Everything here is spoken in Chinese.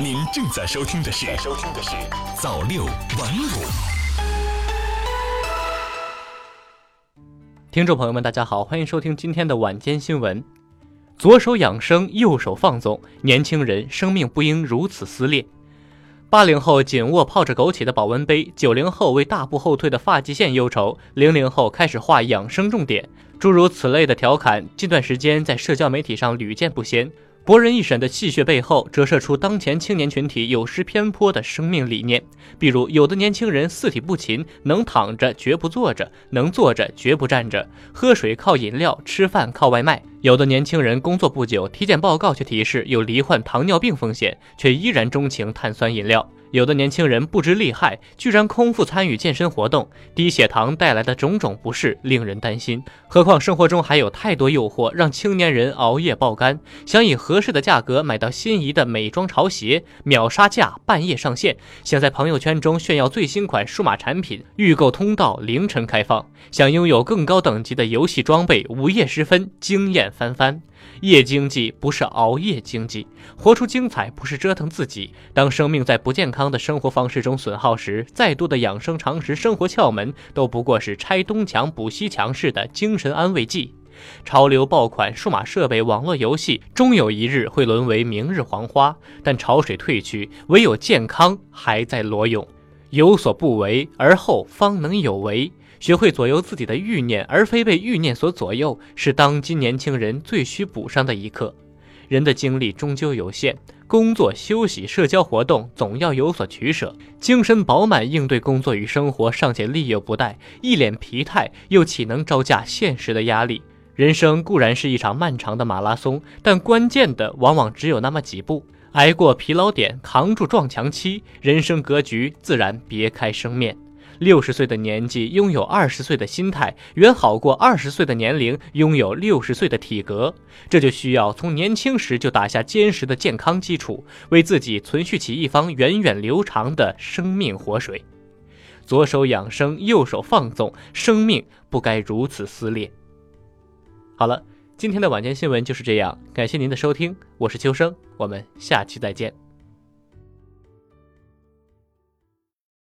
您正在收听的是《收听的是早六晚五》。听众朋友们，大家好，欢迎收听今天的晚间新闻。左手养生，右手放纵，年轻人生命不应如此撕裂。八零后紧握泡着枸杞的保温杯，九零后为大步后退的发际线忧愁，零零后开始画养生重点，诸如此类的调侃，近段时间在社交媒体上屡见不鲜。博人一审的戏谑背后，折射出当前青年群体有失偏颇的生命理念。比如，有的年轻人四体不勤，能躺着绝不坐着，能坐着绝不站着，喝水靠饮料，吃饭靠外卖；有的年轻人工作不久，体检报告却提示有罹患糖尿病风险，却依然钟情碳酸饮料。有的年轻人不知利害，居然空腹参与健身活动，低血糖带来的种种不适令人担心。何况生活中还有太多诱惑，让青年人熬夜爆肝，想以合适的价格买到心仪的美妆潮鞋，秒杀价，半夜上线；想在朋友圈中炫耀最新款数码产品，预购通道凌晨开放；想拥有更高等级的游戏装备，午夜时分惊艳翻番。夜经济不是熬夜经济，活出精彩不是折腾自己。当生命在不健康的生活方式中损耗时，再多的养生常识、生活窍门都不过是拆东墙补西墙式的精神安慰剂。潮流爆款数码设备、网络游戏，终有一日会沦为明日黄花。但潮水退去，唯有健康还在裸泳。有所不为，而后方能有为。学会左右自己的欲念，而非被欲念所左右，是当今年轻人最需补上的一课。人的精力终究有限，工作、休息、社交活动总要有所取舍。精神饱满应对工作与生活尚且力有不逮，一脸疲态又岂能招架现实的压力？人生固然是一场漫长的马拉松，但关键的往往只有那么几步。挨过疲劳点，扛住撞墙期，人生格局自然别开生面。六十岁的年纪拥有二十岁的心态，远好过二十岁的年龄拥有六十岁的体格。这就需要从年轻时就打下坚实的健康基础，为自己存续起一方源远流长的生命活水。左手养生，右手放纵，生命不该如此撕裂。好了，今天的晚间新闻就是这样，感谢您的收听，我是秋生，我们下期再见。